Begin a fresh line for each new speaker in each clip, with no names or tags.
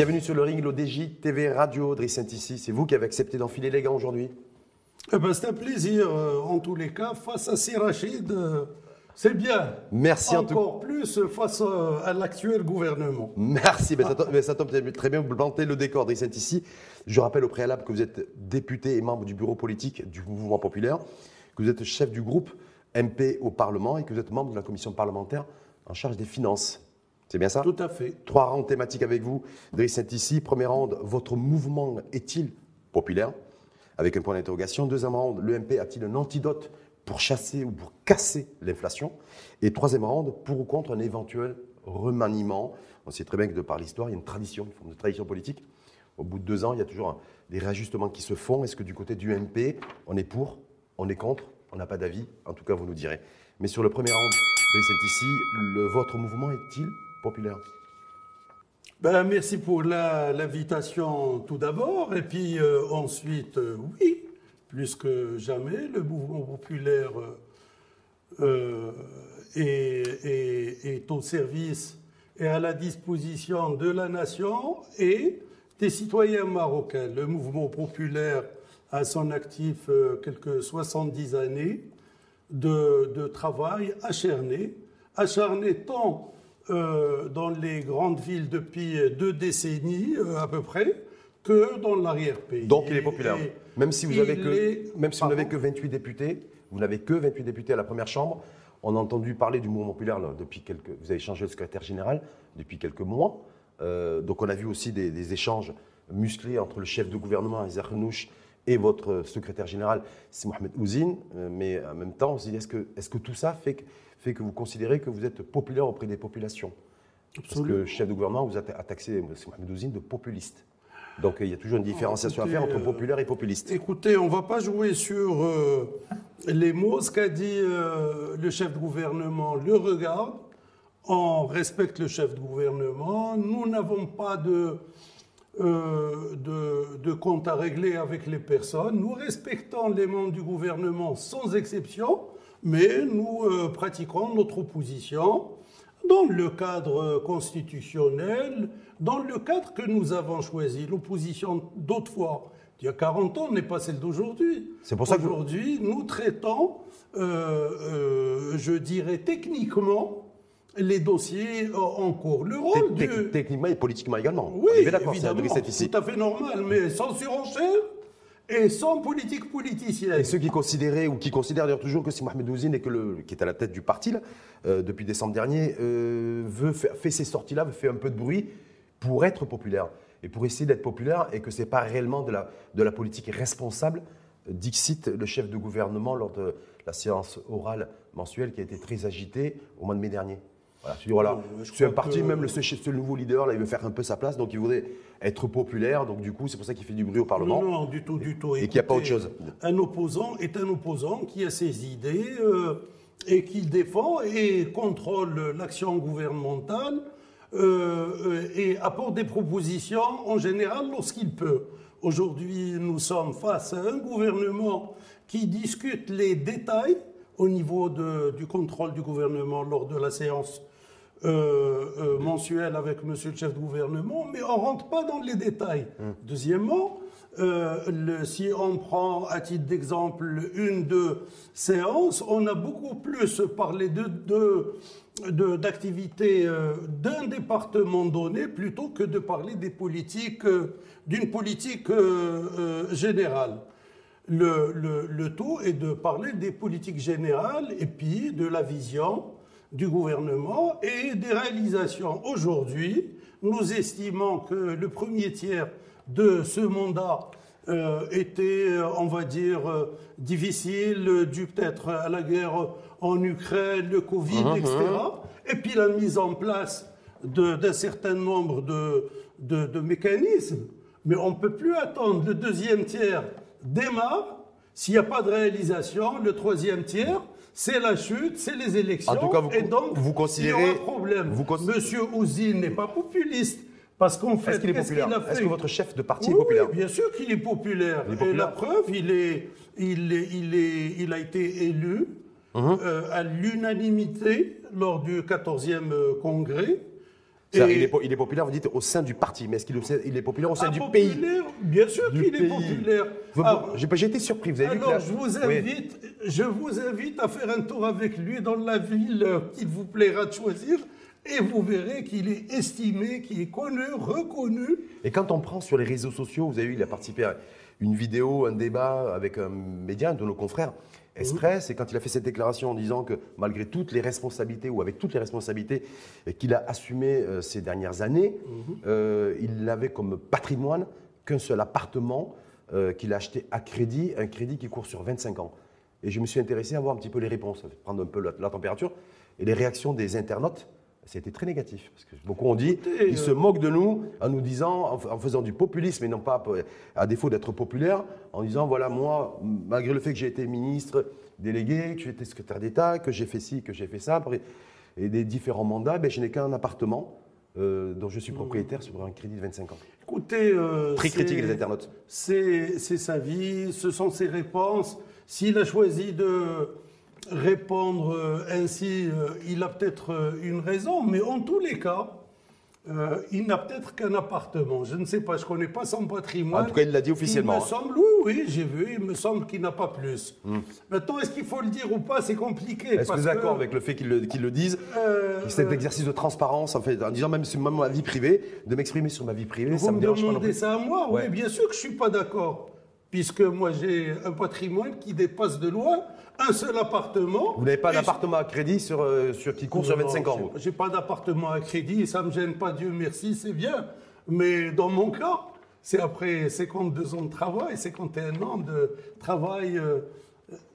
Bienvenue sur le ring, l'ODJ TV Radio, Driss ici. C'est vous qui avez accepté d'enfiler les gants aujourd'hui
eh ben, C'est un plaisir, euh, en tous les cas, face à Sirachid. Euh, c'est bien.
Merci
Encore plus face euh, à l'actuel gouvernement.
Merci. Mais ça, tombe, très bien. Vous plantez le décor, Driss ici. Je rappelle au préalable que vous êtes député et membre du bureau politique du mouvement populaire, que vous êtes chef du groupe MP au Parlement et que vous êtes membre de la commission parlementaire en charge des finances. C'est bien ça?
Tout à fait.
Trois rounds thématiques avec vous. Driss ici. Premier round, votre mouvement est-il populaire? Avec un point d'interrogation. Deuxième round, l'EMP a-t-il un antidote pour chasser ou pour casser l'inflation? Et troisième round, pour ou contre un éventuel remaniement? On sait très bien que de par l'histoire, il y a une tradition, une forme de tradition politique. Au bout de deux ans, il y a toujours des réajustements qui se font. Est-ce que du côté du MP, on est pour, on est contre? On n'a pas d'avis En tout cas, vous nous direz. Mais sur le premier round, Driss ici, le, votre mouvement est-il populaire
ben, Merci pour l'invitation tout d'abord. Et puis euh, ensuite, euh, oui, plus que jamais, le mouvement populaire euh, est, au service et à la disposition de la nation et des citoyens marocains. Le mouvement populaire a son actif quelques 70 années de travail acharné, acharné tant euh, dans les grandes villes depuis deux décennies euh, à peu près que dans l'arrière-pays.
Donc il est populaire. même si vous n'avez que, même si vous n'avez que 28 députés, vous n'avez que 28 députés à la première chambre. On a entendu parler du mouvement populaire depuis quelques. Vous avez changé de secrétaire général depuis quelques mois. Euh, donc on a vu aussi des, échanges musclés entre le chef de gouvernement Isaac Renouch et votre secrétaire général, c'est Mohamed Ouzine. mais en même temps, on se dit est-ce que, est -ce que tout ça fait que fait que vous considérez que vous êtes populaire auprès des populations. Parce que le chef de gouvernement vous a taxé, M. Mohamed de populiste. Donc il y a toujours une différenciation à faire entre euh, populaire et populiste.
Écoutez, on ne va pas jouer sur euh, les mots. Ce qu'a dit euh, le chef de gouvernement le regarde. On respecte le chef de gouvernement. Nous n'avons pas de, de, de, compte à régler avec les personnes. Nous respectons les membres du gouvernement sans exception mais nous euh, pratiquons notre opposition dans le cadre constitutionnel, dans le cadre que nous avons choisi. L'opposition d'autrefois, il y a 40 ans, n'est pas celle d'aujourd'hui.
C'est pour ça
qu'aujourd'hui, nous traitons, euh, euh, je dirais techniquement, les dossiers en cours. Le
rôle Techniquement et politiquement également.
Oui, évidemment, c'est tout à fait normal, mais sans surenchère et sans politique politicienne.
Et ceux qui considéraient, ou qui considèrent d'ailleurs toujours que c'est Mohamed Ouzine qui est à la tête du parti euh, depuis décembre dernier, euh, veut fait ces sorties-là, veut faire un peu de bruit pour être populaire. Et pour essayer d'être populaire et que ce n'est pas réellement de la, de la politique responsable, dixit le chef de gouvernement lors de la séance orale mensuelle qui a été très agitée au mois de mai dernier. Voilà, je voilà, c'est un parti, même le, ce, nouveau leader, là, il veut faire un peu sa place, donc il voudrait être populaire, donc du coup, c'est pour ça qu'il fait du bruit au Parlement.
Non, non, du tout, du tout.
Et, qu'il n'y a pas autre chose.
Un opposant est un opposant qui a ses idées euh, et qui défend et contrôle l'action gouvernementale euh, et apporte des propositions en général lorsqu'il peut. Aujourd'hui, nous sommes face à un gouvernement qui discute les détails au niveau de, du contrôle du gouvernement lors de la séance euh, euh, mensuel avec monsieur le chef de gouvernement, mais on ne rentre pas dans les détails. Hum. Deuxièmement, euh, le, si on prend à titre d'exemple une de séances, on a beaucoup plus parlé de, d'activités d'un département donné plutôt que de parler des politiques, d'une politique générale. Le, le, le, tout est de parler des politiques générales et puis de la vision du gouvernement et des réalisations. Aujourd'hui, nous estimons que le premier tiers de ce mandat euh, était, on va dire, euh, difficile, dû peut-être à la guerre en Ukraine, le Covid, etc. Et puis la mise en place d'un certain nombre de, de, de mécanismes. Mais on ne peut plus attendre. Le deuxième tiers démarre. S'il n'y a pas de réalisation, le troisième tiers c'est la chute, c'est les élections.
En tout cas, vous, et donc, vous considérez.
Il y aura un problème. Monsieur Ouzine n'est pas populiste. Parce qu'en fait,
est-ce qu'il est populaire Est-ce que votre chef de parti est populaire
Oui, bien sûr qu'il est populaire. Et la preuve, il, est, il, est, il, est, il a été élu uh-huh. euh, à l'unanimité lors du 14e euh,
il, est, populaire, vous dites, au sein du parti, mais est-ce qu'il est, populaire au sein
ah,
du pays?
Bien sûr qu'il est populaire.
J'ai été surpris, vous avez
alors, vu je, vous invite, je vous invite à faire un tour avec lui dans la ville qu'il vous plaira de choisir. Et vous verrez qu'il est estimé, qu'il est connu, reconnu.
Et quand on prend sur les réseaux sociaux, vous avez vu, il a participé à une vidéo, un débat avec un média, un de nos confrères, Express, et quand il a fait cette déclaration en disant que malgré toutes les responsabilités, ou avec toutes les responsabilités qu'il a assumées euh, ces dernières années, mhm. euh, il n'avait comme patrimoine qu'un seul appartement euh, qu'il a acheté à crédit, un crédit qui court sur 25 ans. Et je me suis intéressé à voir un petit peu les réponses, prendre un peu la température, et les réactions des internautes c'était très négatif. Parce que beaucoup ont dit, ils se moquent de nous en nous disant, en faisant du populisme et non pas à défaut d'être populaire, en disant voilà, moi, malgré le fait que j'ai été ministre délégué, que j'ai été secrétaire d'État, que j'ai fait ci, que j'ai fait ça, et des différents mandats, ben, je n'ai qu'un appartement. Euh, dont je suis propriétaire sur un crédit de 25 ans.
Écoutez, euh,
très critique les internautes.
C'est sa vie, ce sont ses réponses. S'il a choisi de répondre euh, ainsi, euh, il a peut-être euh, une raison, mais en tous les cas, il n'a peut-être qu'un appartement. Je ne sais pas, je ne connais pas son patrimoine.
En tout cas, il l'a dit officiellement.
Il me hein. semble, oui, oui, j'ai vu, il me semble qu'il n'a pas plus. Hmm. Maintenant, est-ce qu'il faut le dire ou pas C'est compliqué.
Est-ce que vous êtes d'accord avec le fait qu'il le, le, disent Cet exercice de transparence, en, fait, en disant même sur ma vie privée, de m'exprimer sur ma vie privée,
ça me dérange pas. Vous demandez ça à moi Oui, bien sûr que je ne suis pas d'accord. Puisque moi, j'ai un patrimoine qui dépasse de loin un seul appartement.
Vous n'avez pas d'appartement à crédit sur, euh, sur, qui court sur 25 ans
Je J'ai pas d'appartement à crédit, ça ne me gêne pas, Dieu merci, c'est bien. Mais dans mon cas, c'est après 52 ans de travail, 51 ans de travail euh,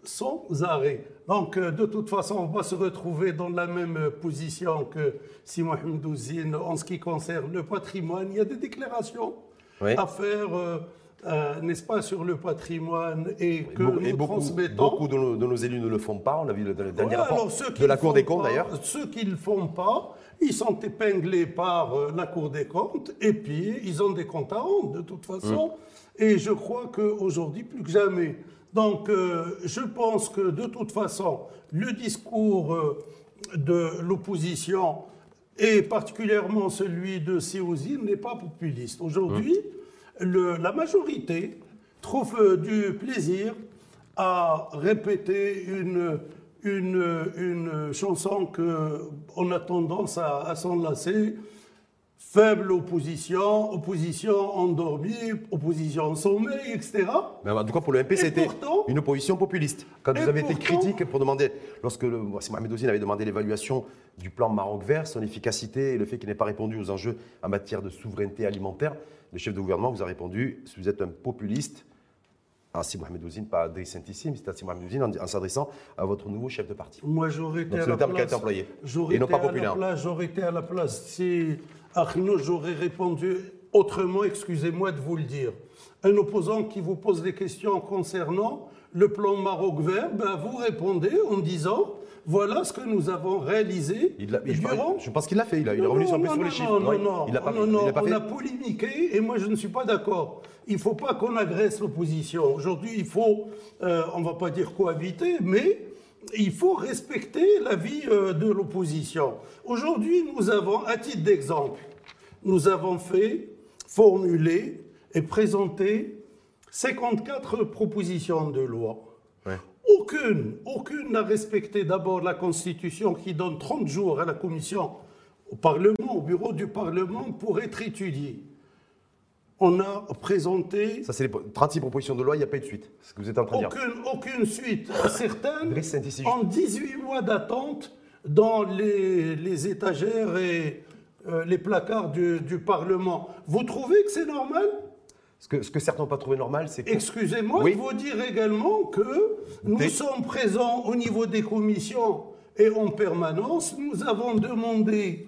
sans arrêt. Donc, euh, de toute façon, on va se retrouver dans la même position que si Mohamed Ouzine en ce qui concerne le patrimoine. Il y a des déclarations à faire euh, n'est-ce pas, sur le patrimoine et que nous
beaucoup,
transmettons.
Beaucoup de nos, élus ne le font pas, on l'a vu dans le dernier rapport de la Cour des comptes d'ailleurs.
Ceux qui ne le font pas, ils sont épinglés par euh, la Cour des comptes et puis ils ont des comptes à rendre de toute façon. Mm. Et je crois qu'aujourd'hui, plus que jamais. Donc, euh, je pense que de toute façon, le discours de l'opposition et particulièrement celui de Séouzine n'est pas populiste. Aujourd'hui, la majorité trouve euh, du plaisir à répéter une, une, une chanson qu'on a tendance à, à s'enlacer. Faible opposition, opposition endormie, opposition en sommeil, etc.
Mais en tout cas, pour le MP, c'était une opposition populiste. Quand vous avez été critique pour demander, lorsque le, Mohamed Ouzine avait demandé l'évaluation du plan Maroc vert, son efficacité et le fait qu'il n'ait pas répondu aux enjeux en matière de souveraineté alimentaire, le chef de gouvernement vous a répondu si vous êtes un populiste, ainsi Mohamed Ouzine, pas Adrien Saint-Issim, c'est ainsi Mohamed Ouzine en, s'adressant à votre nouveau chef de parti.
Moi, j'aurais été, à la place.
employé. Et non pas populaire.
J'aurais été à la place. Si Arnaud, j'aurais répondu autrement, excusez-moi de vous le dire. Un opposant qui vous pose des questions concernant le plan Maroc vert, ben vous répondez en disant voilà ce que nous avons réalisé
il je pense qu'il l'a fait. Il, a, revenu sur, les chiffres.
Non, non, non. non, non, on a polémiqué et moi je ne suis pas d'accord. Il ne faut pas qu'on agresse l'opposition. Aujourd'hui, il faut, euh, on ne va pas dire cohabiter, mais il faut respecter la vie euh, de l'opposition. Aujourd'hui, nous avons, à titre d'exemple, nous avons fait, formulé et présenté 54 propositions de loi. Aucune, aucune n'a respecté d'abord la Constitution qui donne 30 jours à la Commission, au Parlement, au bureau du Parlement pour être étudiée. On a présenté.
Ça, c'est les 36 propositions de loi, il n'y a pas eu de suite. ce que vous êtes en train
de
dire.
Aucune suite. Certaines en 18 mois d'attente dans les, étagères et euh, les placards du, du Parlement. Vous trouvez que c'est normal?
Ce que, ce que, certains n'ont pas trouvé normal, c'est que...
Excusez-moi de vous dire également que nous sommes présents au niveau des commissions et en permanence. Nous avons demandé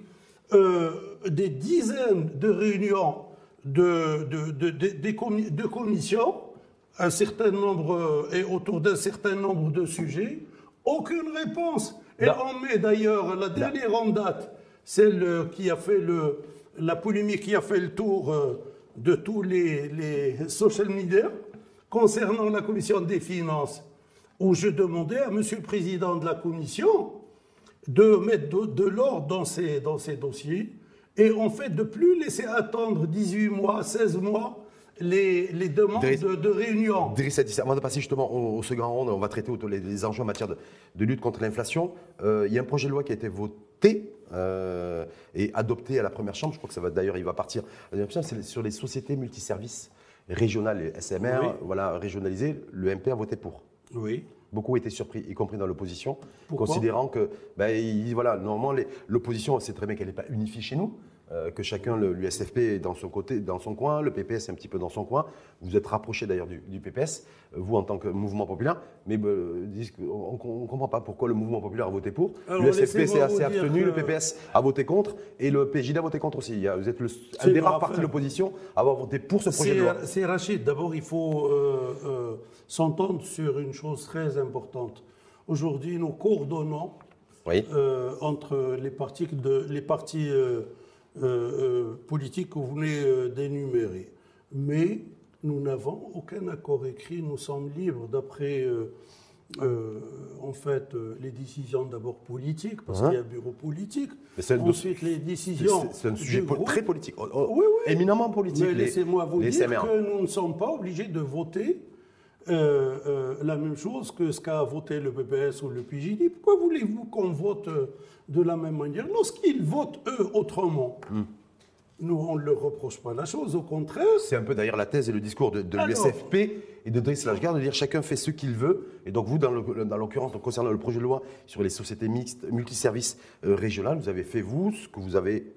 euh, des dizaines de réunions de, de, de, de, commissions, un certain nombre, et autour d'un certain nombre de sujets. Aucune réponse. Et on met d'ailleurs la dernière en date, celle qui a fait le, la polémique qui a fait le tour... De tous les, social media concernant la commission des finances, où je demandais à Monsieur le Président de la commission de mettre de, l'ordre dans ces, dans ces dossiers et en fait de plus laisser attendre 18 mois, 16 mois les, les demandes de, de, réunion.
avant de passer justement au, second round, on va traiter les, les enjeux en matière de, de lutte contre l'inflation. Euh, il y a un projet de loi qui a été voté euh, et adopté à la première chambre. Je crois que ça va d'ailleurs, il va partir. C'est sur les sociétés multiservices régionales, les SMR, voilà, régionalisées. Le MP a voté pour.
Oui.
Beaucoup étaient surpris, y compris dans l'opposition, considérant que, ben, voilà, normalement, l'opposition, c'est très bien qu'elle n'est pas unifiée chez nous. Euh, que chacun, l'USFP est dans son côté, dans son coin, le PPS est un petit peu dans son coin. Vous êtes rapproché d'ailleurs du, PPS, euh, vous en tant que mouvement populaire, mais euh, on ne comprend pas pourquoi le mouvement populaire a voté pour. L'USFP s'est assez abstenu, le PPS a voté contre, et le PJD a voté contre aussi. Vous êtes le, un des rares partis de l'opposition à avoir voté pour ce projet de loi.
C'est Rachid, d'abord il faut s'entendre sur une chose très importante. Aujourd'hui, nous coordonnons entre les partis, de, les partis euh, euh, politique que vous venez euh, d'énumérer. Mais nous n'avons aucun accord écrit, nous sommes libres d'après en fait, les décisions d'abord politiques, parce qu'il y a un bureau politique. Ensuite, les décisions.
C'est un sujet très politique, oh, oh, oui, oui. éminemment politique.
Mais laissez-moi vous dire que nous ne sommes pas obligés de voter la même chose que ce qu'a voté le PPS ou le PJD. Pourquoi voulez-vous qu'on vote de la même manière. Lorsqu'ils votent, eux, autrement, hmm. nous, on ne leur reproche pas la chose, au contraire.
C'est un peu d'ailleurs la thèse et le discours de, l'USFP et de Driss Lashgar de dire chacun fait ce qu'il veut. Et donc vous, dans l'occurrence, concernant le projet de loi sur les sociétés mixtes, multiservices euh, régionales, vous avez fait, vous, ce que vous avez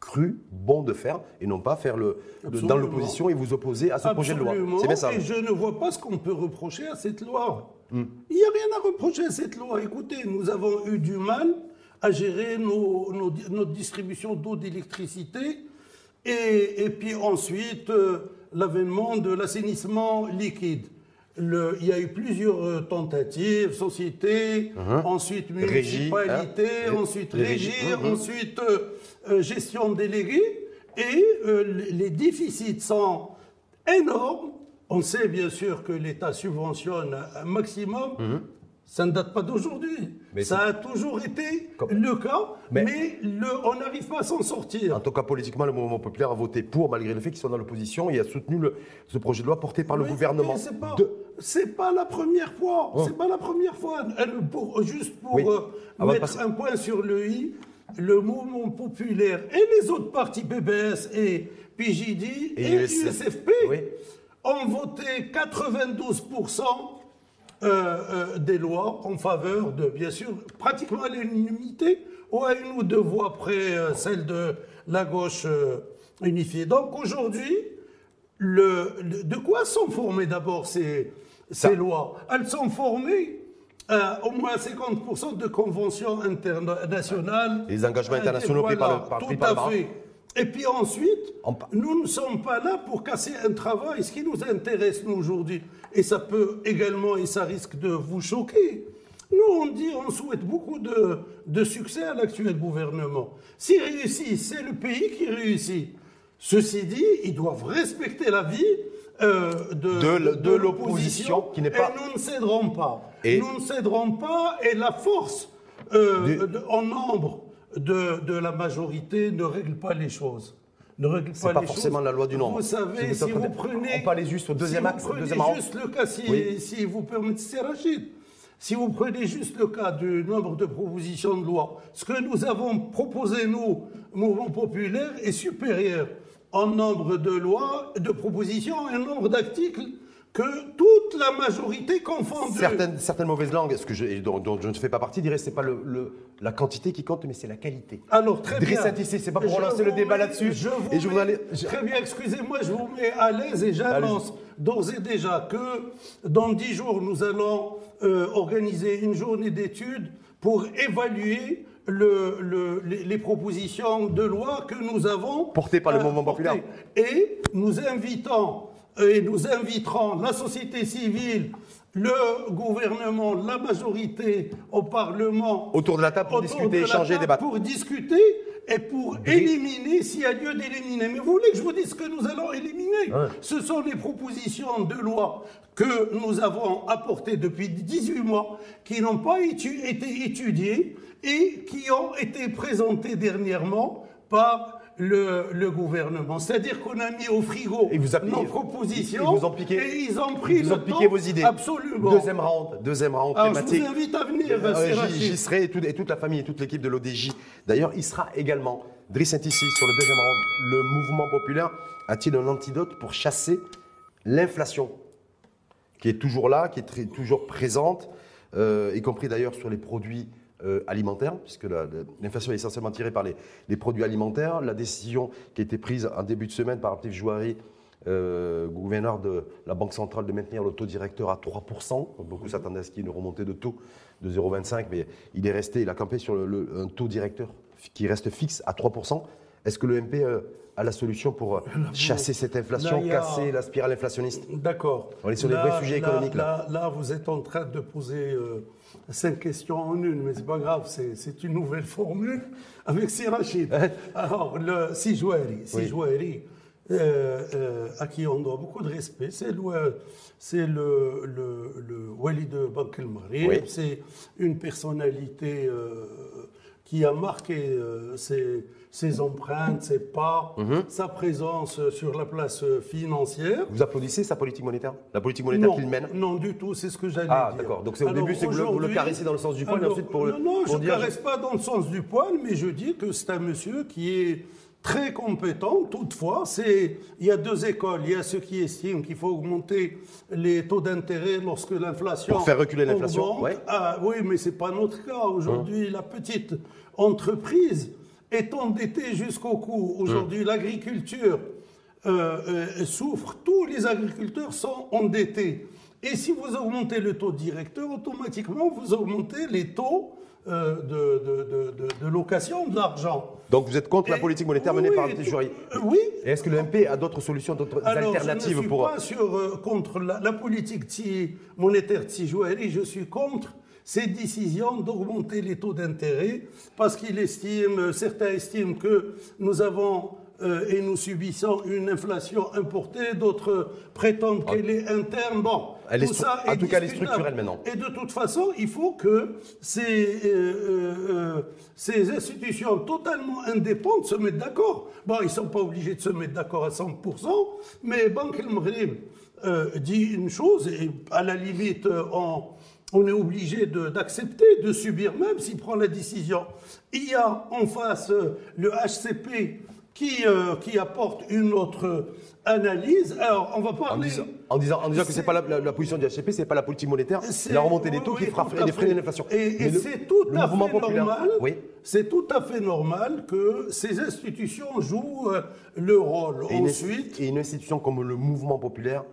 cru bon de faire et non pas faire le, dans l'opposition et vous opposer à ce projet de loi.
C'est bien ça. Et je ne vois pas ce qu'on peut reprocher à cette loi. Hmm. Il n'y a rien à reprocher à cette loi. Écoutez, nous avons eu du mal à gérer nos, notre distribution d'eau, d'électricité, et, puis ensuite euh, l'avènement de l'assainissement liquide. Le, il y a eu plusieurs euh, tentatives, sociétés, uh-huh. ensuite municipalité, hein. ensuite régie, uh-huh. ensuite euh, gestion déléguée, et les déficits sont énormes. On sait bien sûr que l'État subventionne un maximum, uh-huh. Ça ne date pas d'aujourd'hui. Ça a toujours été le cas, mais, le, on n'arrive pas à s'en sortir.
En tout cas, politiquement, le mouvement populaire a voté pour, malgré le fait qu'ils sont dans l'opposition, et a soutenu le, ce projet de loi porté par le gouvernement.
C'est pas, pas la première fois. Oh. C'est pas la première fois. Pour, juste pour euh, mettre un point sur le i, le mouvement populaire et les autres partis PBS et PJD et, et l'USFP ont voté 92 euh, euh, des lois en faveur de, bien sûr, pratiquement à l'unanimité, ou à une ou deux voix près, euh, celle de la gauche unifiée. Donc aujourd'hui, le, de quoi sont formées d'abord ces, ces lois? Elles sont formées au moins 50% de conventions internationales.
Les engagements internationaux pris par le, par,
tout à fait. Et puis ensuite, nous ne sommes pas là pour casser un travail. Ce qui nous intéresse, nous, aujourd'hui, et ça peut également, et ça risque de vous choquer, nous, on dit, on souhaite beaucoup de, de succès à l'actuel gouvernement. S'il réussit, c'est le pays qui réussit. Ceci dit, ils doivent respecter la vie euh, de, de, l'opposition qui n'est pas. Et nous ne céderons pas. Et nous ne céderons pas, et la force euh, en nombre de, de, la majorité ne règle pas les choses.
Ne règle pas, pas forcément la loi du nombre.
Vous savez, si vous, prenez.
Au deuxième
si
axe,
vous
deuxième
juste le cas, si, si vous permettez, Rachid, si vous prenez juste le cas du nombre de propositions de loi, ce que nous avons proposé, nous, mouvement populaire, est supérieur en nombre de lois, de propositions et en nombre d'articles que toute la majorité confondue.
Certaines, certaines mauvaises langues, ce que je, dont, je ne fais pas partie, diraient que ce n'est pas le, la quantité qui compte, mais c'est la qualité.
Alors, très bien.
c'est pas pour relancer le débat là-dessus.
et je vous. Très bien, excusez-moi, je vous mets à l'aise et j'annonce d'ores et déjà que dans dix jours, nous allons euh, organiser une journée d'études pour évaluer le, le, les, propositions de loi que nous avons
portées par le euh, mouvement populaire.
Et nous invitons et nous inviterons la société civile, le gouvernement, la majorité au Parlement.
Autour de la table pour discuter, échanger, débattre.
Pour discuter et pour éliminer s'il y a lieu d'éliminer. Mais vous voulez que je vous dise ce que nous allons éliminer? Ce sont les propositions de loi que nous avons apportées depuis 18 mois, qui n'ont pas été étudiées et qui ont été présentées dernièrement par le, gouvernement. C'est-à-dire qu'on a mis au frigo
et vous
nos propositions
ils vous ont piqué,
et ils ont pris
piqué vos idées.
Absolument.
Deuxième round, deuxième round
Alors, Je vous invite à venir.
Euh, J'y serai et, et, toute la famille et toute l'équipe de l'ODJ. D'ailleurs, il sera également Driss ici sur le deuxième round. Le mouvement populaire a-t-il un antidote pour chasser l'inflation qui est toujours là, qui est toujours présente, euh, y compris d'ailleurs sur les produits euh, alimentaires, puisque l'inflation est essentiellement tirée par les, produits alimentaires. La décision qui a été prise en début de semaine par Artif Jouari, euh, gouverneur de la Banque centrale, de maintenir le taux directeur à 3%. Beaucoup s'attendaient à ce qu'il y ait une remontée de taux de 0,25, mais il est resté, il a campé sur un taux directeur qui reste fixe à 3%. Est-ce que le Euh, a la solution pour chasser cette inflation, casser la spirale inflationniste
D'accord.
On est sur des vrais sujets économiques
là. Là, vous êtes en train de poser cinq questions en une, mais c'est pas grave, c'est une nouvelle formule avec Sirachid. Alors, le Sijouari, Sijouari euh, euh, à qui on doit beaucoup de respect, c'est le, c'est le, le, le Wali de Bank el c'est une personnalité euh, qui a marqué euh, ses, ses, empreintes, ses pas, mhm. sa présence sur la place financière.
Vous applaudissez sa politique monétaire? La politique monétaire qu'il mène?
Non, du tout, c'est ce que j'allais
ah,
dire.
Ah, d'accord. Donc au début, c'est vous, le caressez dans le sens du poil, et ensuite pour le.
Non, non, je ne caresse pas dans le sens du poil, mais je dis que c'est un monsieur qui est très compétent. Toutefois, c'est, il y a deux écoles. Il y a ceux qui estiment qu'il faut augmenter les taux d'intérêt lorsque l'inflation.
Pour faire reculer l'inflation.
Ah, oui, mais c'est pas notre cas. Aujourd'hui, la petite entreprise est endettée jusqu'au cou. Aujourd'hui, l'agriculture euh, euh, souffre. Tous les agriculteurs sont endettés. Et si vous augmentez le taux directeur, automatiquement, vous augmentez les taux euh, de, de, location de l'argent.
Donc vous êtes contre la politique monétaire menée par le
Oui.
Est-ce que le MP a d'autres solutions, d'autres alternatives
je ne suis
pour.
pas sur, contre la, politique monétaire de je suis contre ces décisions d'augmenter les taux d'intérêt parce qu'il estime, certains estiment que nous avons euh, et nous subissons une inflation importée, d'autres prétendent ah. qu'elle est interne. Bon,
elle tout ça en tout cas, elle est structurelle maintenant.
Et de toute façon, il faut que ces, euh, euh, ces institutions totalement indépendantes se mettent d'accord. Bon, ils ne sont pas obligés de se mettre d'accord à 100%, mais Banque El Maghreb dit une chose, et à la limite, on on est obligé d'accepter, de, subir, même s'il prend la décision. Il y a en face le HCP qui, euh, qui apporte une autre analyse. Alors, on va parler.
En disant, en disant, que ce n'est pas la, position du HCP, ce n'est pas la politique monétaire, c'est la remontée des taux qui fera freiner l'inflation.
Et, c'est tout, à fait normal. C'est tout à fait normal que ces institutions jouent euh, le rôle. Ensuite.
et une institution comme le mouvement populaire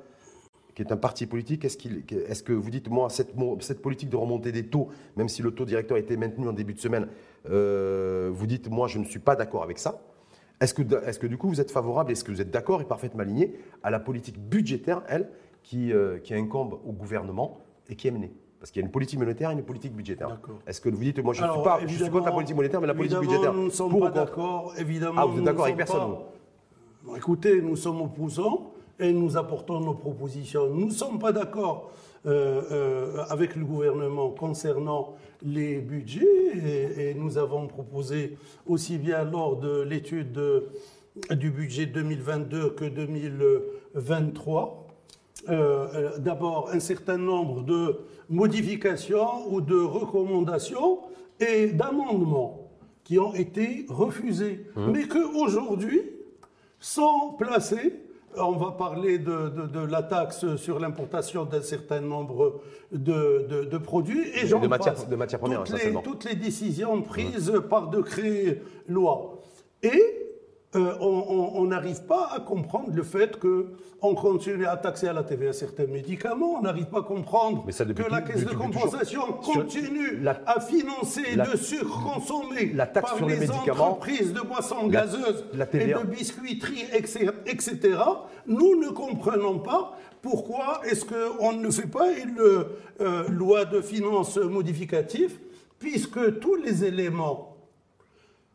qui est un parti politique, est-ce, que vous dites, moi, cette, cette, politique de remontée des taux, même si le taux directeur a été maintenu en début de semaine, euh, vous dites, moi, je ne suis pas d'accord avec ça. Est-ce que, est que, du coup vous êtes favorable, est-ce que vous êtes d'accord et parfaitement aligné à la politique budgétaire, elle, qui, euh, qui incombe au gouvernement et qui est menée? Parce qu'il y a une politique monétaire et une politique budgétaire. Est-ce que vous dites, moi je ne suis pas je suis contre la politique monétaire, mais la politique budgétaire.
Nous ne sommes pas d'accord, évidemment.
Ah, vous êtes d'accord avec personne
Écoutez, nous sommes opposants et nous apportons nos propositions. Nous ne sommes pas d'accord euh, euh, avec le gouvernement concernant les budgets et, nous avons proposé aussi bien lors de l'étude du budget 2022 que 2023 euh, d'abord un certain nombre de modifications ou de recommandations et d'amendements qui ont été refusés, mmh. mais qu'aujourd'hui sont placés on va parler de, la taxe sur l'importation d'un certain nombre de, produits et
j'en de matières, premières,
toutes les, toutes les décisions prises par décret loi. Et euh, on n'arrive pas à comprendre le fait qu'on continue à taxer à la TVA certains médicaments, on n'arrive pas à comprendre que la caisse de compensation continue à financer le sucre consommé par les, entreprises de boissons gazeuses et de biscuiterie, etc. Nous ne comprenons pas pourquoi est-ce qu'on ne fait pas une euh, loi de finances modificative, puisque tous les éléments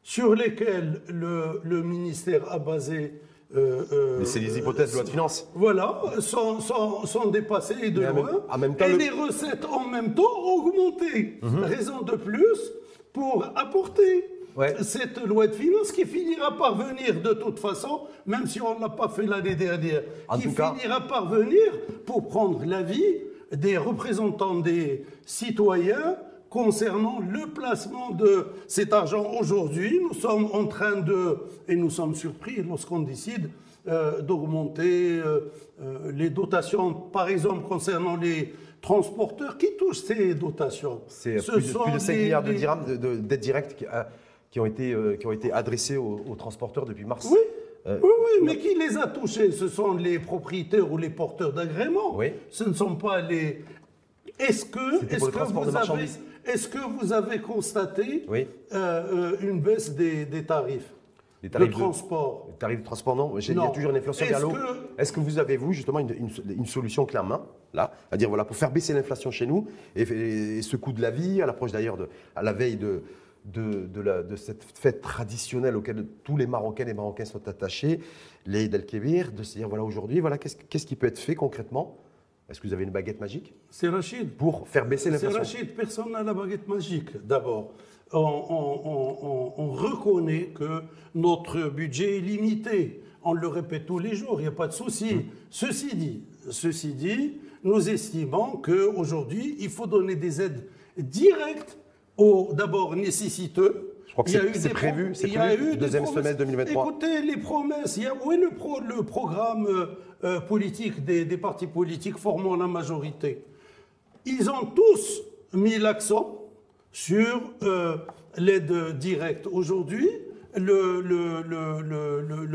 sur lesquels le, ministère a basé.
Euh, euh, Mais c'est les hypothèses de loi de finances.
Voilà, sont, sont, dépassées de loin. et les recettes en même temps augmentées. Mhm. Raison de plus pour apporter cette loi de finances qui finira par venir de toute façon, même si on ne l'a pas fait l'année dernière, qui finira par venir pour prendre l'avis des représentants des citoyens concernant le placement de cet argent. Aujourd'hui, nous sommes en train de, et nous sommes surpris lorsqu'on décide euh, d'augmenter euh, euh, les dotations, par exemple concernant les transporteurs. Qui touchent ces dotations
C'est plus, de 5 milliards de dirhams d'aides directes qui, ont été, qui ont été adressés aux, transporteurs depuis mars.
Oui. oui, oui, mais qui les a touchés? Ce sont les propriétaires ou les porteurs d'agréments? Oui. Ce ne sont pas les. Est-ce que, est que, vous avez, est que vous avez constaté une baisse des, des tarifs
les tarifs de transport? les tarifs de transport, non. Il y a toujours une inflation vers l'eau. Est-ce que vous avez, vous, justement, une, solution claire main, là, à dire, voilà, pour faire baisser l'inflation chez nous, et, ce coût de la vie, à l'approche d'ailleurs, à la veille de, de, cette fête traditionnelle auquel tous les Marocains et Marocains sont attachés, l'Eid el-Kébir, de se dire, voilà, aujourd'hui, voilà, qu'est-ce qui peut être fait concrètement Est-ce que vous avez une baguette magique
C'est Rachid.
Pour faire baisser l'inflation
C'est Rachid, personne n'a la baguette magique, d'abord on, reconnaît que notre budget est limité. On le répète tous les jours, il n'y a pas de souci. Mmh. Ceci dit, ceci dit, nous estimons qu'aujourd'hui, il faut donner des aides directes aux d'abord nécessiteux.
Je crois que c'est prévu, c'est prévu, deuxième semestre 2023.
Écoutez, les promesses, il y a, où est le, le programme euh, politique des, des partis politiques formant la majorité? Ils ont tous mis l'accent sur euh, l'aide directe. Aujourd'hui, le, le, le,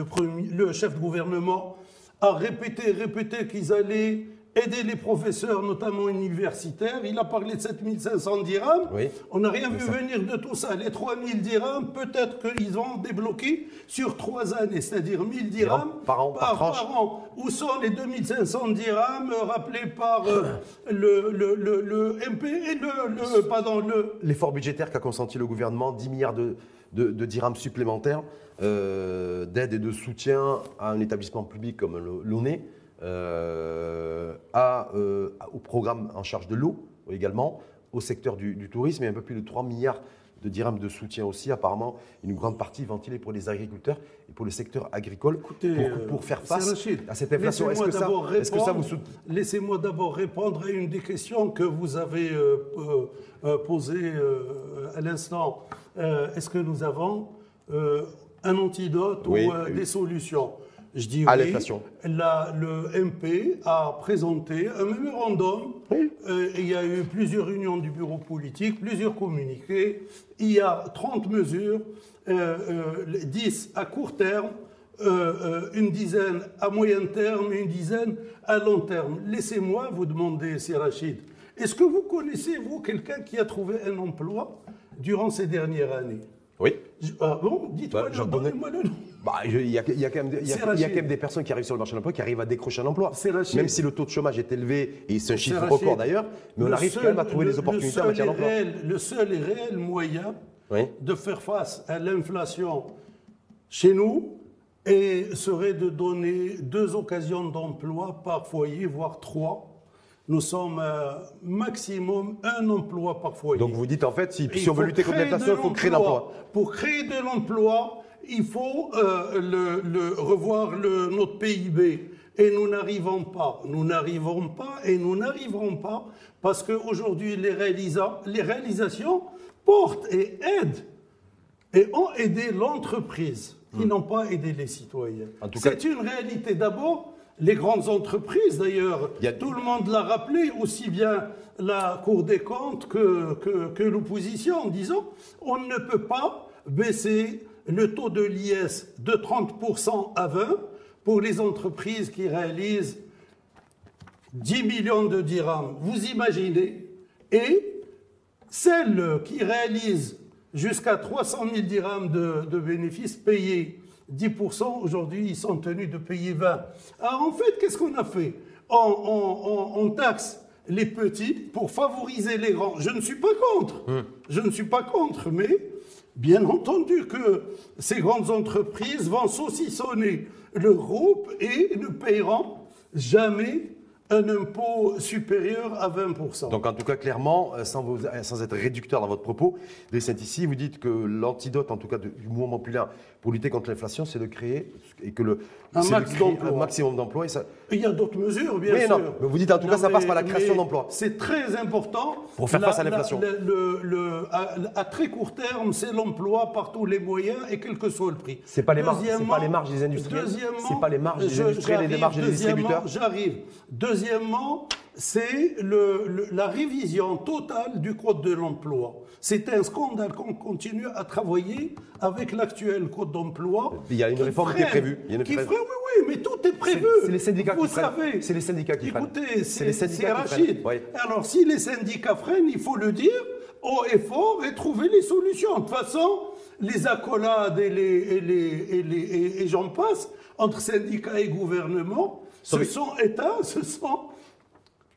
le, chef de gouvernement a répété, répété qu'ils allaient aider les professeurs, notamment universitaires. Il a parlé de 7500 dirhams. On n'a rien vu venir de tout ça. Les 3000 dirhams, peut-être qu'ils vont débloquer sur trois années, c'est-à-dire 1000 dirhams
par an. Par,
an. Où sont les 2500 dirhams rappelés par euh, le, le, le, MP et le, pardon, le...
L'effort budgétaire qu'a consenti le gouvernement, 10 milliards de, de, dirhams supplémentaires euh, d'aide et de soutien à un établissement public comme l'ONE. Euh, euh, au programme en charge de l'eau également, au secteur du, tourisme et un peu plus de 3 milliards de dirhams de soutien aussi, apparemment une grande partie ventilée pour les agriculteurs et pour le secteur agricole pour, faire face à cette inflation.
Est-ce que, ça, est que ça vous Laissez-moi d'abord répondre à une des questions que vous avez euh, posées à l'instant. Est-ce que nous avons un antidote ou des solutions?
Je dis à oui.
le MP a présenté un mémorandum. Euh, il y a eu plusieurs réunions du bureau politique, plusieurs communiqués. Il y a 30 mesures, euh, 10 euh, à court terme, euh, une dizaine à moyen terme et une dizaine à long terme. Laissez-moi vous demander, c'est Rachid, est-ce que vous connaissez, vous, quelqu'un qui a trouvé un emploi durant ces dernières années?
Oui.
ah bon? Dites-moi bah, moi le nom.
Bah, il y, a quand même des personnes qui arrivent sur le marché de l'emploi qui arrivent à décrocher un emploi. Même si le taux de chômage est élevé, et c'est un chiffre record d'ailleurs, mais on arrive quand même à trouver des opportunités en matière d'emploi.
Le seul et réel moyen de faire face à l'inflation chez nous et serait de donner deux occasions d'emploi par foyer, voire trois. Nous sommes maximum un emploi par foyer.
Donc vous dites en fait, si, si on veut lutter contre l'inflation, il faut créer l'emploi.
Pour créer de l'emploi, il faut euh, le, revoir le, notre PIB. Et nous n'arrivons pas, nous n'arrivons pas et nous n'arriverons pas parce qu'aujourd'hui les, les réalisations portent et aident et ont aidé l'entreprise. Ils hmm. n'ont pas aidé les citoyens. C'est une réalité. D'abord, les grandes entreprises, d'ailleurs, tout le monde l'a rappelé, aussi bien la Cour des comptes que, que, que l'opposition, en disant on ne peut pas baisser le taux de l'IS de 30% à 20% pour les entreprises qui réalisent 10 millions de dirhams. Vous imaginez Et celles qui réalisent jusqu'à 300 000 dirhams de, bénéfices payés 10%, aujourd'hui, ils sont tenus de payer 20. Alors en fait, qu'est-ce qu'on a fait? On, taxe les petits pour favoriser les grands. Je ne suis pas contre. Hum. Je ne suis pas contre, mais Bien entendu que ces grandes entreprises vont saucissonner le groupe et ne paieront jamais un impôt supérieur à 20%.
Donc en tout cas, clairement, euh, sans, vous- euh, sans être réducteur dans votre propos, de Saint-Ici, vous dites que l'antidote, en tout cas, du mouvement populaire pour lutter contre l'inflation, c'est de créer et que le
Un
de créer maximum d'emplois. ça-
Il y a d'autres mesures, bien
Oui,
sûr.
non, mais vous dites en tout cas, ça passe par la création
mais
d'emplois.
C'est très important.
Pour faire
La-
face à
la-
l'inflation.
le- le- le- à, à très court terme, c'est l'emploi par tous les moyens et quel que soit le prix.
C'est pas les marges- c'est
Deuxièmement-
pas les marges des industriels
deuxièmement,
C'est pas les marges des industriels et des
j'arrive,
marges des distributeurs
J'arrive. Deuxièmement, c'est le- le- la révision totale du code de l'emploi. C'est un scandale qu'on continue à travailler avec l'actuel code d'emploi.
Il y a une
qui
réforme qui est prévue. Il y a une
qui
freine.
oui, oui, mais tout est prévu.
c'est les syndicats qui
Vous
freinent.
savez.
C'est les syndicats qui freinent.
Écoutez,
C'est qui
Rachid.
Oui.
Alors, si les syndicats freinent, il faut le dire haut et fort et trouver les solutions. De toute façon, les accolades et, les, et, les, et, les- et j'en passe, entre syndicats et gouvernement, se
Sauf-
sont éteints, se sont...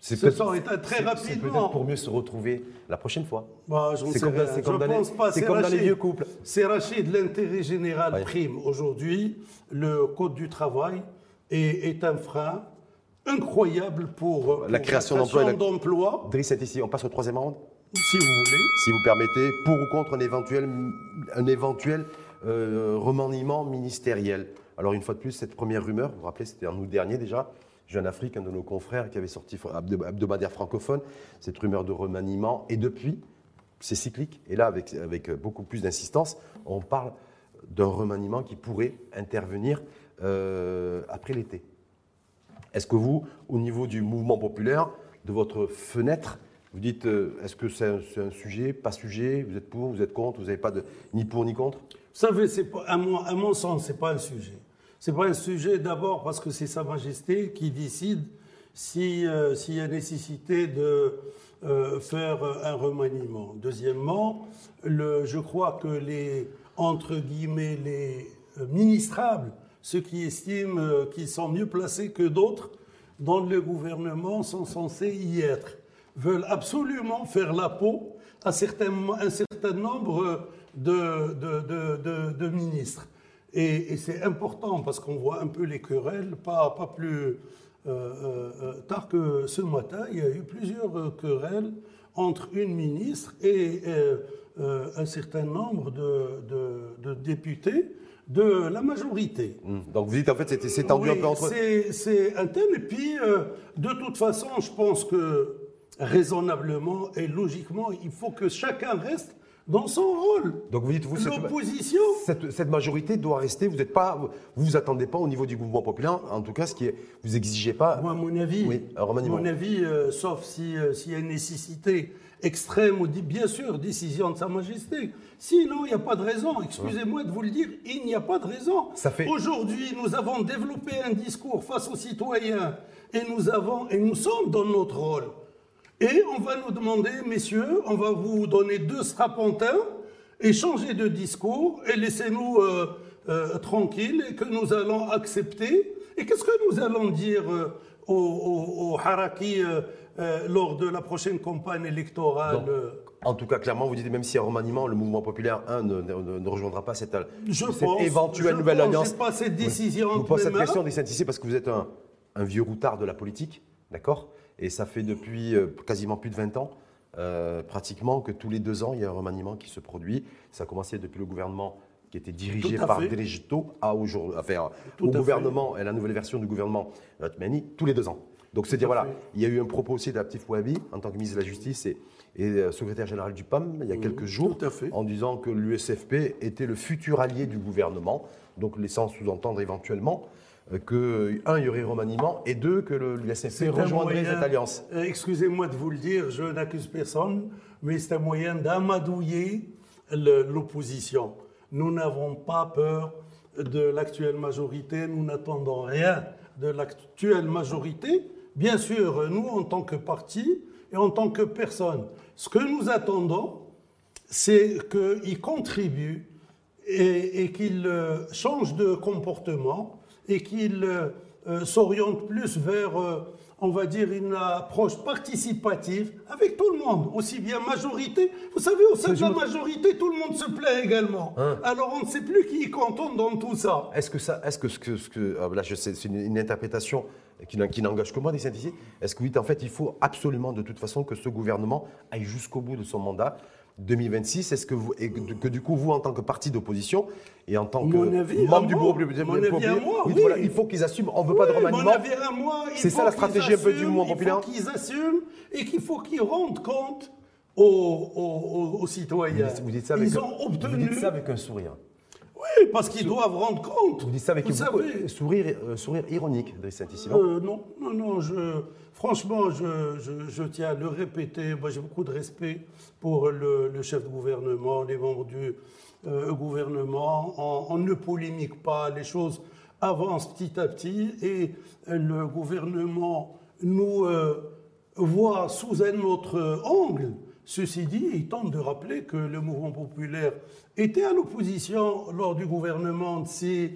C'est
sont éteints très rapidement.
peut-être pour mieux se retrouver la prochaine fois.
Bah,
C'est comme
rien. Je
dans les-
pense pas.
c'est comme dans les vieux couples.
C'est Rachid, l'intérêt général
Ouais.
prime. Aujourd'hui, le Code du travail est, est un frein incroyable pour,
La
pour
création d'emplois la- Driss est ici. On passe au troisième round
si vous voulez.
si vous permettez, pour ou contre un éventuel, un éventuel euh, remaniement ministériel. Alors une fois de plus, cette première rumeur, vous vous rappelez, c'était en août dernier déjà, Jeune Afrique, un de nos confrères qui avait sorti hebdo- hebdomadaire francophone, cette rumeur de remaniement, et depuis, c'est cyclique, et là avec, beaucoup plus d'insistance, on parle d'un remaniement qui pourrait intervenir euh, après l'été. Est-ce que vous, au niveau du mouvement populaire, de votre fenêtre, vous dites, euh, est-ce que c'est un, sujet, pas sujet, vous êtes pour, vous êtes contre, vous n'avez pas de ni pour ni contre?
Vous savez, à, mon, à mon sens, c'est pas un sujet. C'est pas un sujet d'abord parce que c'est Sa Majesté qui décide euh, s'il y a nécessité de euh, faire un remaniement. Deuxièmement, je crois que les entre guillemets les euh, ministrables, ceux qui estiment qu'ils sont mieux placés que d'autres dans le gouvernement, sont censés y être, veulent absolument faire la peau à un certain nombre de ministres. Et, et c'est important parce qu'on voit un peu les querelles, pas, pas plus euh, euh, euh, tard que ce matin, il y a eu plusieurs querelles entre une ministre et euh, un certain nombre de, de- de députés de la majorité.
Hmm. Donc vous dites, en fait, c'est- tendu
Oui,
un peu entre eux
c'est- C'est un thème. Et puis, euh, de toute façon, je pense que raisonnablement et logiquement, il faut que chacun reste dans son rôle.
Donc vous dites, vous, cette,
L'opposition,
cette, cette majorité doit rester, vous n'êtes pas, vous vous attendez pas au niveau du mouvement populaire, en tout cas, ce qui est, vous exigez pas.
moi, à mon avis,
Oui,
mon avis euh, sauf si, euh, s'il y a une nécessité extrême, ou bien sûr, décision de Sa Majesté. Sinon, il n'y a pas de raison. Excusez-moi de vous le dire, il n'y a pas de raison.
Ça fait-
Aujourd'hui, nous avons développé un discours face aux citoyens et nous, avons, et nous sommes dans notre rôle. Et on va nous demander, messieurs, on va vous donner deux strapontins et changer de discours et laissez-nous euh, euh, tranquilles et que nous allons accepter. Et qu'est-ce que nous allons dire euh, aux, aux- aux Haraki lors de la prochaine campagne électorale
En tout cas, clairement, vous dites, même s'il y a remaniement, le mouvement populaire, un, ne, ne- ne rejoindra pas cette,
Je
cette
pense,
éventuelle
je
nouvelle
pense,
alliance.
pas cette décision
Je vous
mes
cette question, Driss ici, parce que vous êtes un, un vieux routard de la politique, d'accord? Et ça fait depuis euh, quasiment plus de 20 ans, euh, pratiquement, que tous les deux ans, il y a un remaniement qui se produit. Ça a commencé depuis le gouvernement qui était dirigé par
fait.
Delégito à aujourd'hui, enfin, au
à fait.
gouvernement, et la nouvelle version du gouvernement Otmani, tous les deux ans. Donc c'est dire, voilà,
fait.
il y a eu un propos aussi d'Aptif Ouabi, en tant que ministre de la Justice et, et euh, secrétaire général du PAM, il y a quelques jours, en disant que l'USFP était le futur allié du gouvernement, donc laissant sous-entendre éventuellement que, un, il y aurait remaniement, et deux, que le- l'USFP rejoindrait
moyen-
cette alliance.
Euh, Excusez-moi de vous le dire, je n'accuse personne, mais c'est un moyen d'amadouiller le- l'opposition. Nous n'avons pas peur de l'actuelle majorité, nous n'attendons rien de l'actuelle majorité. Bien sûr, nous, en tant que parti et en tant que personne, ce que nous attendons, c'est qu'il contribue et, et qu'il euh, change de comportement et qu'il euh, euh, s'oriente plus vers, euh, on va dire, une approche participative avec tout le monde, aussi bien majorité. Vous savez, au sein de la majorité, tout le monde se plaint également.
Hein.
Alors on ne sait plus qui est content dans tout ça.
Est-ce que ça, est-ce que ce que, ce que ah, là, je sais, c'est une, une interprétation qui n'engage que moi, des ici, est-ce que oui, en fait, il faut absolument de toute façon que ce gouvernement aille jusqu'au bout de son mandat? 2026 Est-ce que vous, et que, du coup, vous, en tant que parti d'opposition et en tant que membre du groupe il faut qu'ils assument. On ne veut pas de remaniement. C'est ça la stratégie un peu du mouvement populaire.
Il faut qu'ils assument et qu'il faut qu'ils rendent compte aux, citoyens.
Vous dites, ça avec, Ils ont obtenu... vous dites ça avec un sourire.
Oui, parce qu'ils doivent rendre compte.
Vous dites ça avec un sourire, euh, sourire ironique, Driss
euh, non Non, non, je, franchement, je, je, tiens à le répéter. Moi, j'ai beaucoup de respect pour le, chef de gouvernement, les membres du euh, gouvernement. On, ne polémique pas, les choses avancent petit à petit et le gouvernement nous voit sous un autre angle. Ceci dit, il tente de rappeler que le mouvement populaire était à l'opposition lors du gouvernement de si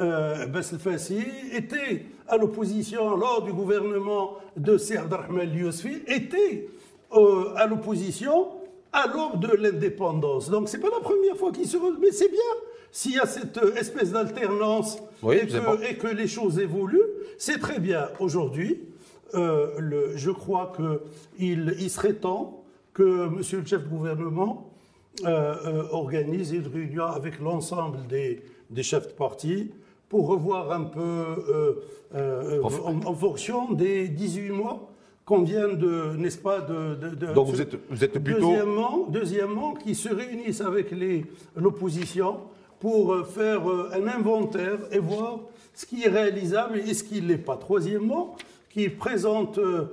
euh, Fassi, était à l'opposition lors du gouvernement de Serd Ahmed Yousfi, était euh, à l'opposition à de l'indépendance. Donc c'est pas la première fois qu'il se... Mais c'est bien s'il y a cette espèce d'alternance et, que, les choses évoluent, c'est très bien. Aujourd'hui, euh, je crois qu'il il serait temps que Monsieur le chef de gouvernement euh, euh, organise une réunion avec l'ensemble des, chefs de parti pour revoir un peu, euh, en, fonction des 18 mois qu'on vient de, n'est-ce pas, de,
Donc vous êtes, vous êtes plutôt...
Deuxièmement, deuxièmement qui se réunissent avec l'opposition pour faire un inventaire et voir ce qui est réalisable et ce qui ne l'est pas. Troisièmement, qui présente un,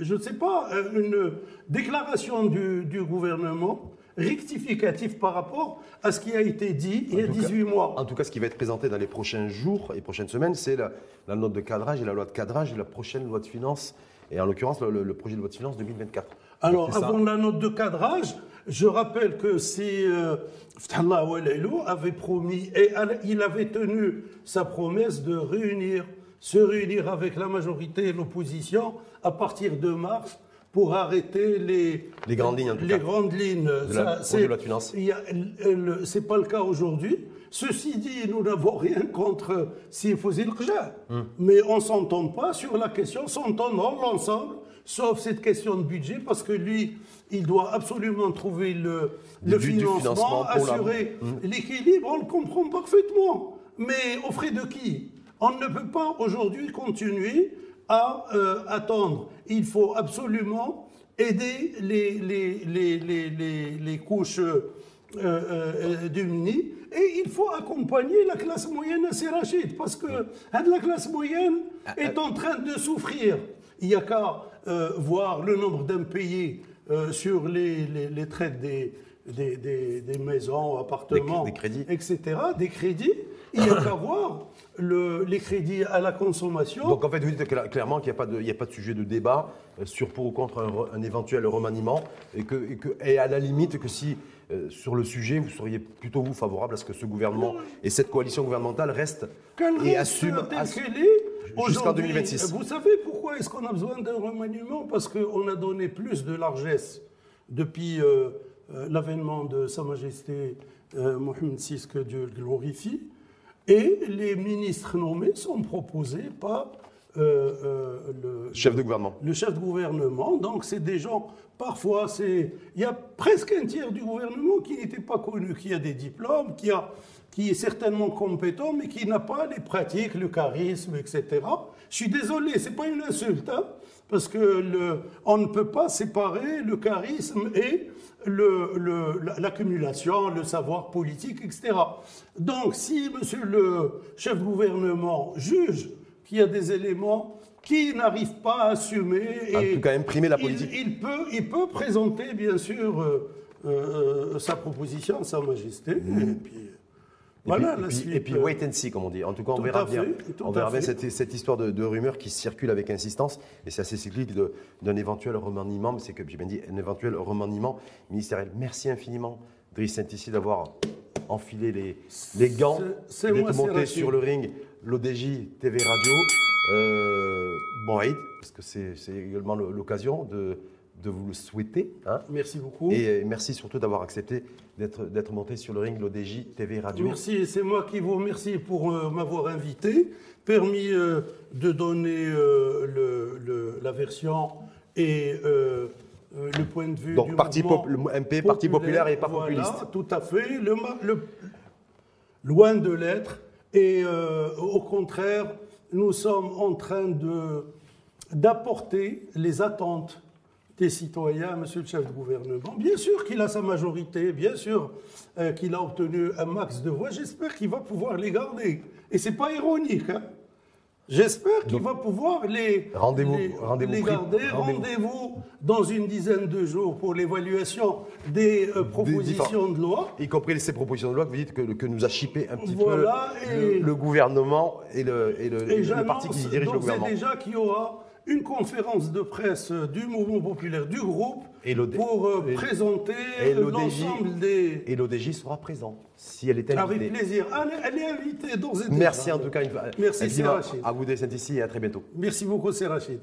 je ne sais pas, une déclaration du, gouvernement rectificative par rapport à ce qui a été dit il y a 18 mois.
En tout cas, ce qui va être présenté dans les prochains jours et prochaines semaines, c'est la, note de cadrage et la loi de cadrage et la prochaine loi de finances, et en l'occurrence le, projet de loi de finances 2024.
Alors, avant la note de cadrage, je rappelle que si euh, avait promis, et il avait tenu sa promesse de réunir se réunir avec la majorité et l'opposition à partir de mars pour arrêter les,
les grandes lignes. En
les grandes lignes. C'est pas le cas aujourd'hui. Ceci dit, nous n'avons rien contre s'il faisait le hum. Mais on ne s'entend pas sur la question, s'entend dans l'ensemble, sauf cette question de budget, parce que lui, il doit absolument trouver le, le financement, assurer hum. l'équilibre, on le comprend parfaitement. Mais au frais de qui? On ne peut pas aujourd'hui continuer à euh, attendre. Il faut absolument aider les, les, couches euh, euh, démunies et il faut accompagner la classe moyenne à Sérachid parce que la classe moyenne est en train de souffrir. Il n'y a qu'à voir le nombre d'impayés sur les, traites des, des, maisons, appartements, etc., des crédits. Il n'y a qu'à voir les crédits à la consommation.
Donc en fait, vous dites clairement qu'il n'y a, pas de sujet de débat euh, sur pour ou contre un, éventuel remaniement et, que, et, à la limite que si euh, sur le sujet, vous seriez plutôt vous favorable à ce que ce gouvernement et cette coalition gouvernementale restent et assument jusqu'en 2026.
Vous savez pourquoi est-ce qu'on a besoin d'un remaniement? Parce qu'on a donné plus de largesse depuis euh, l'avènement de Sa Majesté Mohamed VI, que Dieu le glorifie. Et les ministres nommés sont proposés par euh, euh, le
chef de gouvernement.
Le chef de gouvernement. Donc, c'est des gens, parfois, c'est. Il y a presque un tiers du gouvernement qui n'était pas connu, qui a des diplômes, qui, a, qui est certainement compétent, mais qui n'a pas les pratiques, le charisme, etc. Je suis désolé, c'est pas une insulte, hein, parce que le, on ne peut pas séparer le charisme et l'accumulation, le, savoir politique, etc. Donc, si monsieur le chef de gouvernement juge qu'il y a des éléments qui n'arrivent pas à assumer.
En tout cas, imprimer la politique.
Il, peut, il peut présenter, bien sûr, euh, euh, sa proposition à Sa Majesté. Mmh. Et puis,
voilà, et, puis, wait and see, comme on dit. En tout cas, on verra bien, on verra bien cette, cette, histoire de, de, rumeurs qui circule avec insistance, et c'est assez cyclique d'un éventuel remaniement, c'est que j'ai bien dit, un éventuel remaniement ministériel. Merci infiniment, Driss Saint-Ici, d'avoir enfilé les, les gants, d'être monté sur le ring, l'ODJ TV Radio. Euh, bon Aïd, parce que c'est également l'occasion de de vous le souhaiter. Hein.
Merci beaucoup.
Et merci surtout d'avoir accepté d'être monté sur le ring l'ODJ TV Radio.
Merci, c'est moi qui vous remercie pour euh, m'avoir invité, permis euh, de donner euh, le, la version et le point de vue
Donc,
du
parti le MP, Parti populaire et pas populiste.
Tout à fait. Le, loin de l'être. Et au contraire, nous sommes en train de d'apporter les attentes des citoyens, monsieur le chef de gouvernement. Bien sûr qu'il a sa majorité, bien sûr euh, qu'il a obtenu un max de voix. J'espère qu'il va pouvoir les garder. Et c'est pas ironique. Hein. J'espère qu'il va pouvoir les,
rendez-vous,
les, garder. Rendez-vous dans une dizaine de jours pour l'évaluation des euh, propositions de loi.
Y compris ces propositions de loi que vous dites que, que nous a chippé un petit peu le, gouvernement et le, et le, parti qui dirige le gouvernement.
déjà qu'il y aura une conférence de presse du mouvement populaire du groupe pour euh, présenter l'ensemble des...
Et l'ODJ sera présent, si elle est invitée.
Avec plaisir. Elle, est invitée dans
Merci en tout cas.
Merci,
À vous d'être ici et à très bientôt.
Merci beaucoup, Rachid.